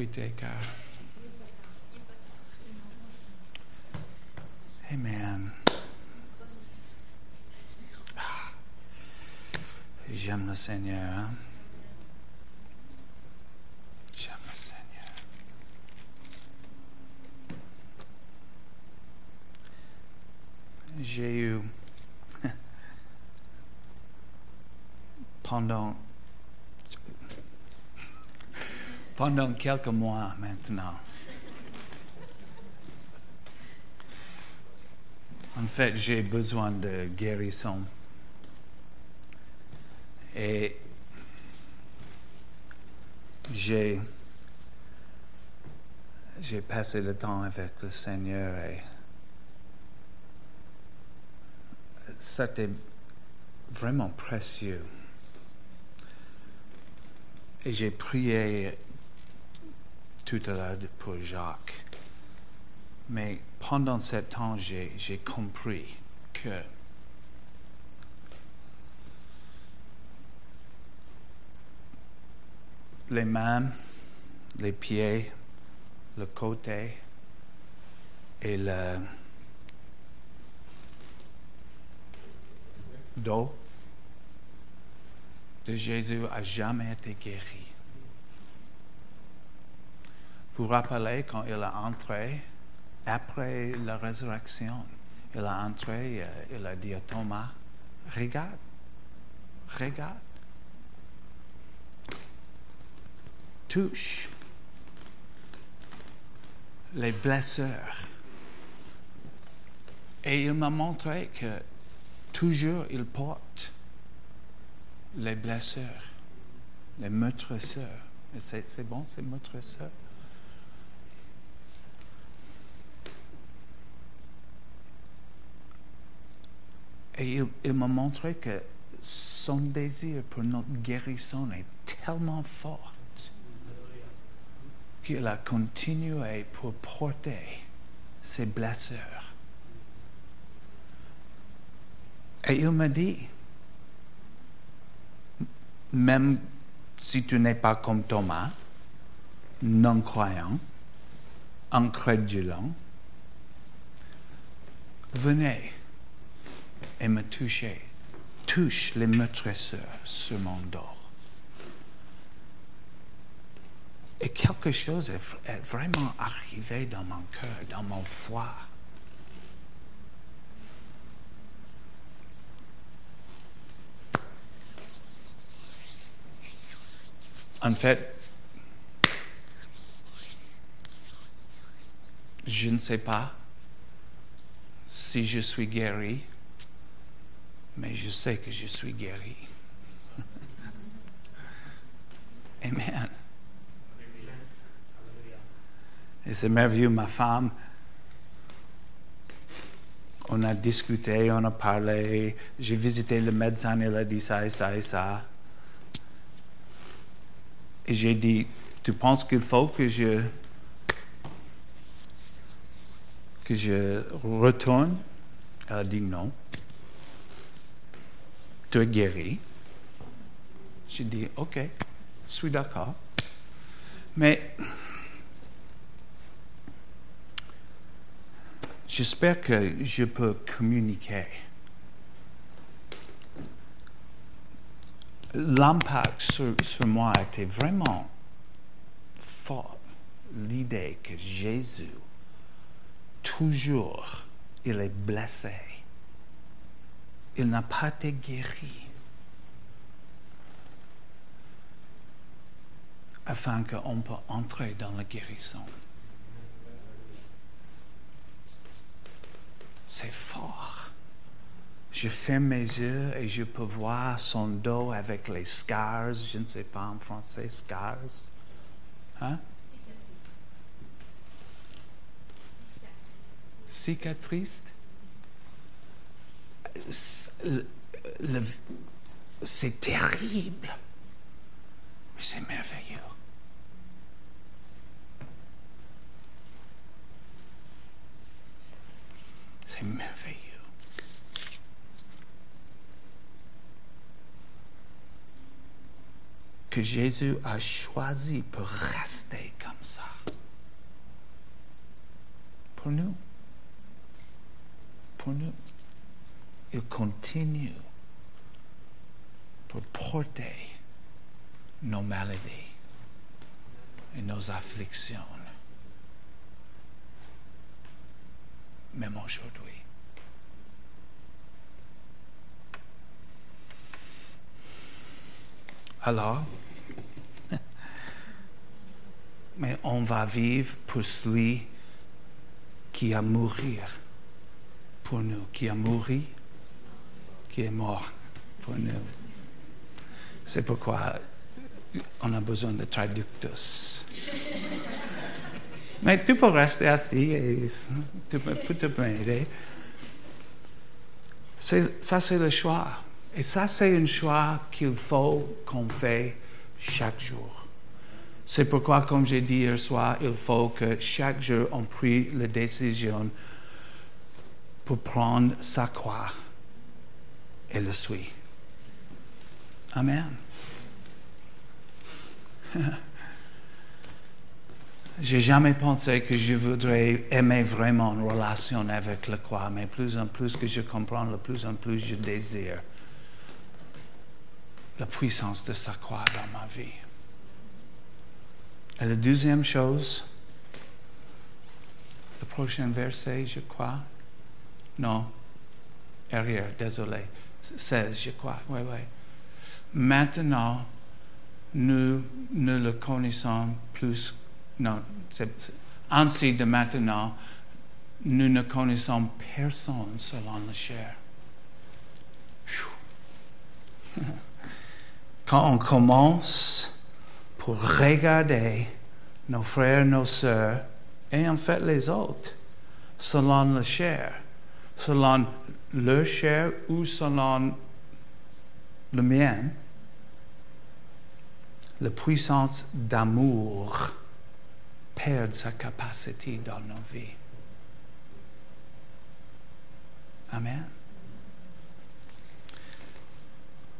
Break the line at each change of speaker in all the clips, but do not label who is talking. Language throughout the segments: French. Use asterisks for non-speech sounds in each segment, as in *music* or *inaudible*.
Huit et quart. Amen. Ah. J'aime le Seigneur. hein. J'aime le Seigneur. J'ai eu *laughs* pendant pendant quelques mois maintenant. En fait, j'ai besoin de guérison. Et j'ai j'ai passé le temps avec le Seigneur et c'était vraiment précieux. Et j'ai prié tout à l'heure pour Jacques. Mais pendant temps, j'ai j'ai compris que les mains, les pieds, le côté et le dos de Jésus a jamais été guéri. Vous rappelez quand il a entré, après la résurrection, il a entré, euh, il a dit à Thomas, regarde, regarde, touche les blessures. Et il m'a montré que toujours il porte les blessures, les meurtrisseurs. Et C'est c'est bon, ces meurtrisseurs? Et il, m'a montré que son désir pour notre guérison est tellement fort qu'il a continué pour porter ses blessures. Et il m'a dit, même si tu n'es pas comme Thomas, non-croyant, incrédulant, venez et me touchez. Touche les meurtrisseurs sur mon dos. Et quelque chose est vraiment arrivé dans mon cœur, dans mon foie. En fait, je ne sais pas si je suis guéri, mais je sais que je suis guéri. *laughs* Amen. Et c'est merveilleux, ma femme. On a discuté, on a parlé. J'ai visité le médecin, il a dit ça et ça et ça. Et j'ai dit, tu penses qu'il faut que je que je retourne? Elle a dit non. Tu es guéri. J'ai dit, OK, je suis d'accord. Mais j'espère que je peux communiquer. L'impact sur, sur moi était vraiment fort. L'idée que Jésus, toujours, il est blessé. Il n'a pas été guéri. Afin qu'on peut entrer dans la guérison. C'est fort. Je ferme mes yeux et je peux voir son dos avec les scars. Je ne sais pas en français, scars. Hein? Cicatrice. C'est terrible. Mais c'est merveilleux. C'est merveilleux. que Jésus a choisi pour rester comme ça. Pour nous. Pour nous. Il continue pour porter nos maladies et nos afflictions, même aujourd'hui. Alors, *laughs* mais on va vivre pour celui qui a mourir pour nous, qui a mouru, qui est mort pour nous. C'est pourquoi on a besoin de traducteurs. Mais tu peux rester assis et tu peux, te m'aider. Ça, c'est le choix. Et ça, c'est un choix qu'il faut qu'on fait chaque jour. C'est pourquoi, comme j'ai dit hier soir, il faut que chaque jour on prie la décision pour prendre sa croix et le suivre. Amen. *laughs* J'ai jamais pensé que je voudrais aimer vraiment une relation avec la croix, mais plus en plus que je comprends, le plus en plus je désire la puissance de sa croix dans ma vie. Et la deuxième chose, le prochain verset, je crois. Non, arrière, désolé. 16, je crois. Oui, oui. Maintenant, nous ne le connaissons plus. Non, ainsi de maintenant, nous ne connaissons personne selon la chair. *laughs* Quand on commence pour regarder nos frères, nos sœurs, et en fait les autres, selon la chair, selon leur chair ou selon le mien, la puissance d'amour perd sa capacité dans nos vies. Amen.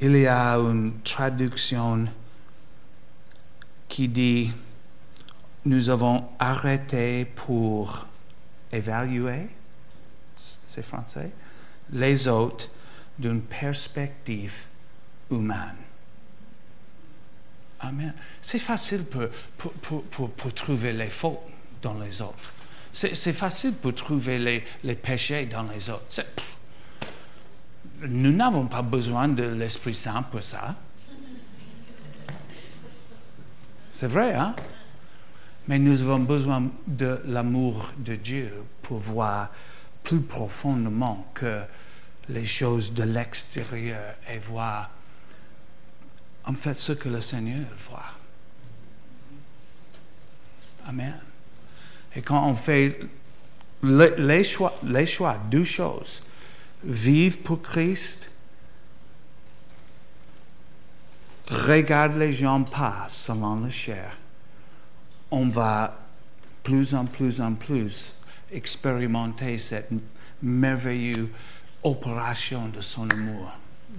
Il y a une traduction qui dit, nous avons arrêté pour évaluer, c'est français, les autres d'une perspective humaine. Amen. C'est facile pour, pour, pour, trouver les fautes dans les autres. C'est facile pour trouver les, les, péchés dans les autres. Nous n'avons pas besoin de l'Esprit Saint pour ça. C'est vrai, hein? Mais nous avons besoin de l'amour de Dieu pour voir plus profondément que les choses de l'extérieur et voir en fait ce que le Seigneur voit. Amen. Et quand on fait les, choix, les choix, deux choses, vivre pour Christ, regarde les gens pas selon la chair, on va plus en plus en plus expérimenter cette merveilleuse opération de son amour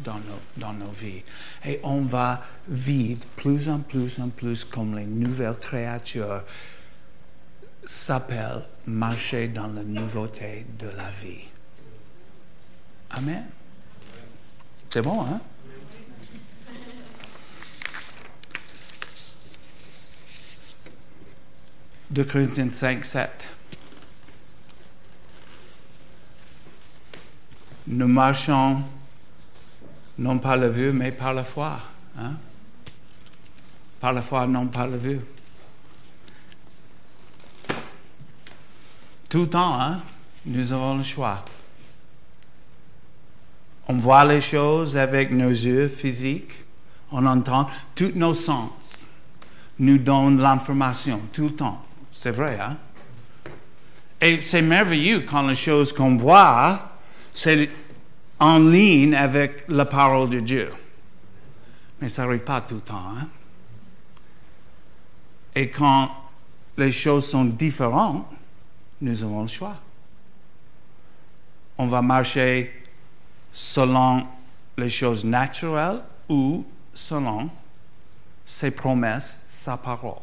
dans nos, vies. Et on va vivre plus en plus en plus comme les nouvelles créatures s'appellent marcher dans la nouveauté de la vie. Amen. C'est bon, hein? De Corinthiens 5, 7. Nous marchons non par la vue, mais par la foi. Hein? Par la foi, non par la vue. Tout le temps, hein, nous avons le choix. On voit les choses avec nos yeux physiques, on entend, tous nos sens nous donnent l'information tout le temps. C'est vrai, hein? Et c'est merveilleux quand les choses qu'on voit, c'est en ligne avec la parole de Dieu. Mais ça n'arrive pas tout le temps. Hein? Et quand les choses sont différentes, nous avons le choix. On va marcher selon les choses naturelles ou selon ses promesses, sa parole.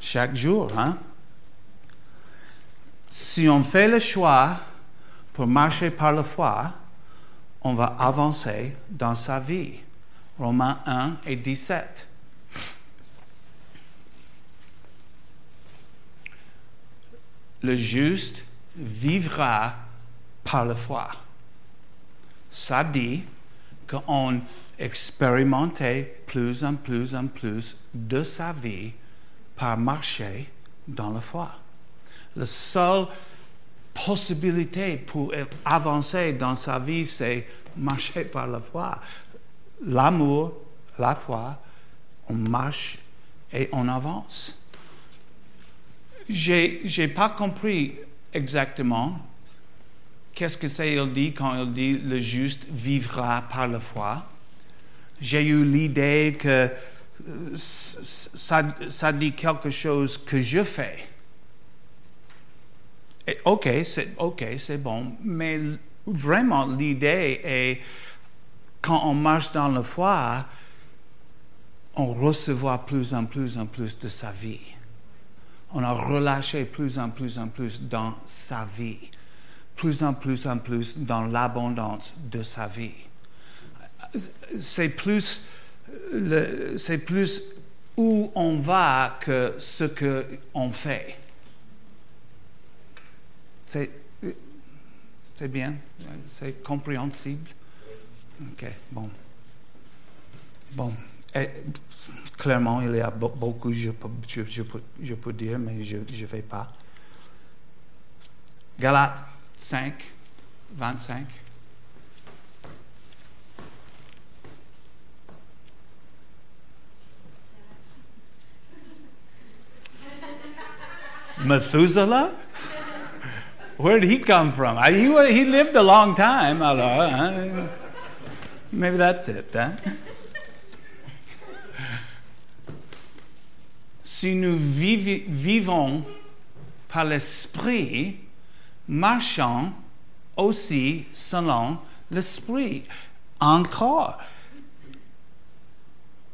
Chaque jour, hein? Si on fait le choix pour marcher par la foi, on va avancer dans sa vie. Romains 1 et 17. Le juste vivra par la foi. Ça dit qu'on expérimentait plus en plus en plus de sa vie par marcher dans la foi. La seule possibilité pour avancer dans sa vie, c'est marcher par la foi. L'amour, la foi, on marche et on avance. J'ai n'ai pas compris exactement qu'est-ce que c'est il dit quand il dit le juste vivra par la foi. J'ai eu l'idée que euh, ça, ça dit quelque chose que je fais. Ok, c'est ok, c'est bon, mais vraiment l'idée est quand on marche dans la foi, on recevra plus en plus en plus de sa vie. On a relâché plus en plus en plus dans sa vie, plus en plus en plus dans l'abondance de sa vie. C'est plus, c'est plus où on va que ce qu'on fait. C'est, c'est bien, c'est compréhensible. OK, bon. Bon. clairement, il y a beaucoup, je peux, je, je peux dire, mais je ne vais pas. Galates 5, 25. Methuselah? Where did he come from? He, he lived a long time, alors. Hein? Maybe that's it. Hein? si nous vivons par l'esprit, marchons aussi selon l'esprit. Encore,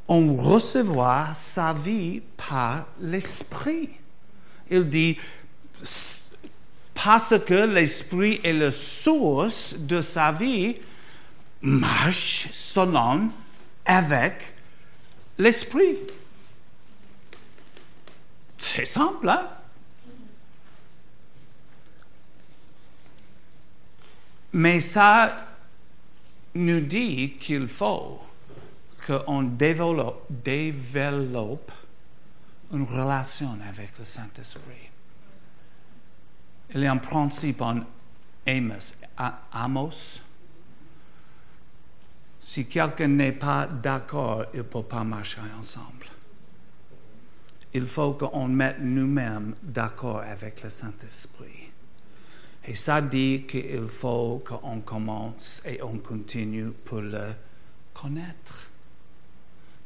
on recevra sa vie par l'esprit. Il dit, parce que l'esprit est la source de sa vie, marche selon avec l'esprit. C'est simple, hein? Mais ça nous dit qu'il faut qu'on développe, développe une relation avec le Saint-Esprit. Il y a un principe en Amos, si quelqu'un n'est pas d'accord, il ne peut pas marcher ensemble. Il faut qu'on mette nous-mêmes d'accord avec le Saint-Esprit. Et ça dit qu'il faut qu'on commence et on continue pour le connaître.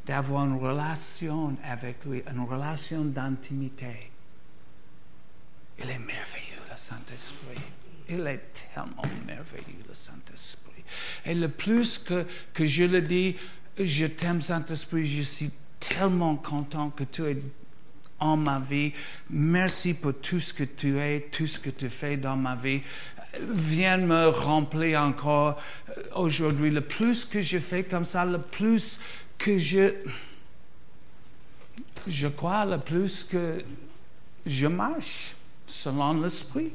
D'avoir une relation avec lui, une relation d'intimité. Il est merveilleux, le Saint-Esprit. Il est tellement merveilleux, le Saint-Esprit. Et le plus que, que je le dis, je t'aime Saint-Esprit, je suis tellement content que tu es en ma vie. Merci pour tout ce que tu es, tout ce que tu fais dans ma vie. Viens me remplir encore aujourd'hui. Le plus que je fais comme ça, le plus que je... Je crois, le plus que je marche selon l'Esprit.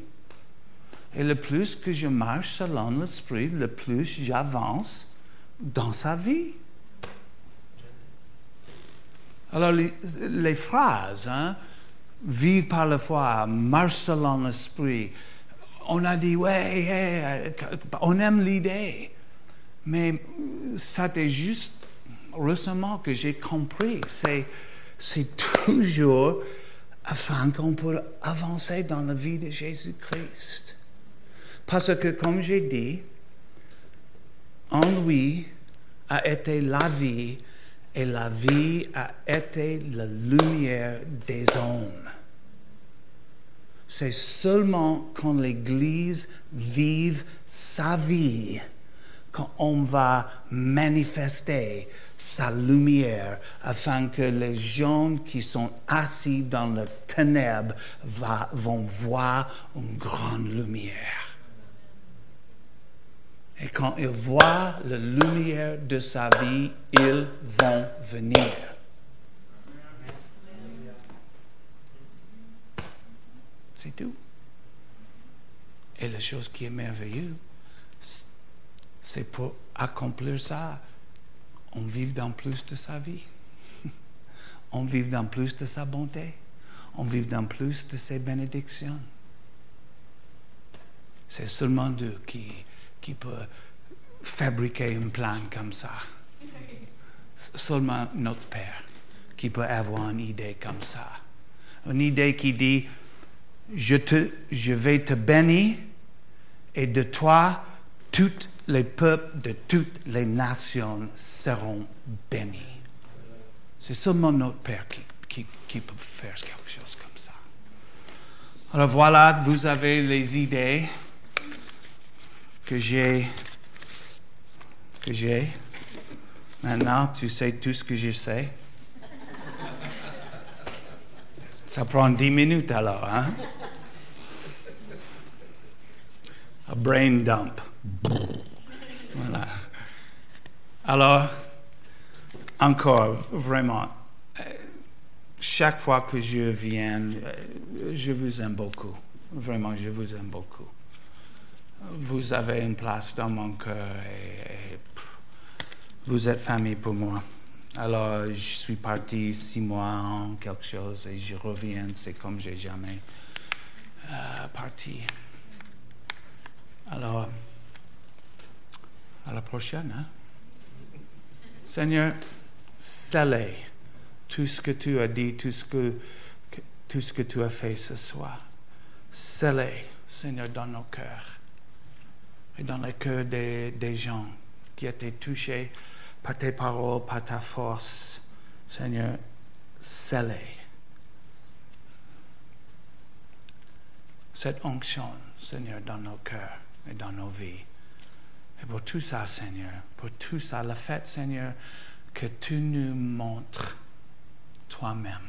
Et le plus que je marche selon l'Esprit, le plus j'avance dans sa vie. Alors, les, phrases, hein, par la foi, marche selon l'Esprit, on a dit, ouais, on aime l'idée. Mais c'était juste récemment que j'ai compris. C'est, c'est toujours afin qu'on puisse avancer dans la vie de Jésus-Christ. Parce que, comme j'ai dit, en lui a été la vie et la vie a été la lumière des hommes. C'est seulement quand l'Église vive sa vie qu'on va manifester sa lumière afin que les gens qui sont assis dans le ténèbre vont voir une grande lumière. Et quand ils voient la lumière de sa vie, ils vont venir. C'est tout. Et la chose qui est merveilleuse, c'est pour accomplir ça, on vive dans plus de sa vie. *laughs* On vive dans plus de sa bonté. On vive dans plus de ses bénédictions. C'est seulement Dieu qui, qui peut fabriquer un plan comme ça. Seulement notre Père qui peut avoir une idée comme ça. Une idée qui dit, je, te, je vais te bénir et de toi, tous les peuples de toutes les nations seront bénis. C'est seulement notre Père qui, peut faire quelque chose comme ça. Alors voilà, vous avez les idées que j'ai. Que j'ai. Maintenant, tu sais tout ce que je sais. Ça prend dix minutes alors, hein? Un brain dump. Alors, encore, vraiment, euh, chaque fois que je viens, euh, je vous aime beaucoup. Vraiment, je vous aime beaucoup. Vous avez une place dans mon cœur et, vous êtes famille pour moi. Alors, je suis parti six mois en quelque chose et je reviens, c'est comme j'ai jamais euh, parti. Alors, à la prochaine. Hein? Seigneur, scellez tout ce que tu as dit, tout ce que, tout ce que tu as fait ce soir. Scellez, Seigneur, dans nos cœurs et dans les cœurs des, des gens qui étaient touchés par tes paroles, par ta force. Seigneur, scellez cette onction, Seigneur, dans nos cœurs et dans nos vies. Et pour tout ça, Seigneur, pour tout ça, le fait, Seigneur, que tu nous montres toi-même.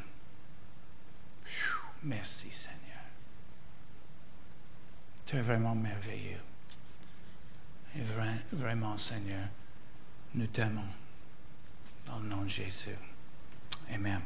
Merci, Seigneur. Tu es vraiment merveilleux. Et vra- vraiment, Seigneur, nous t'aimons. Dans le nom de Jésus. Amen.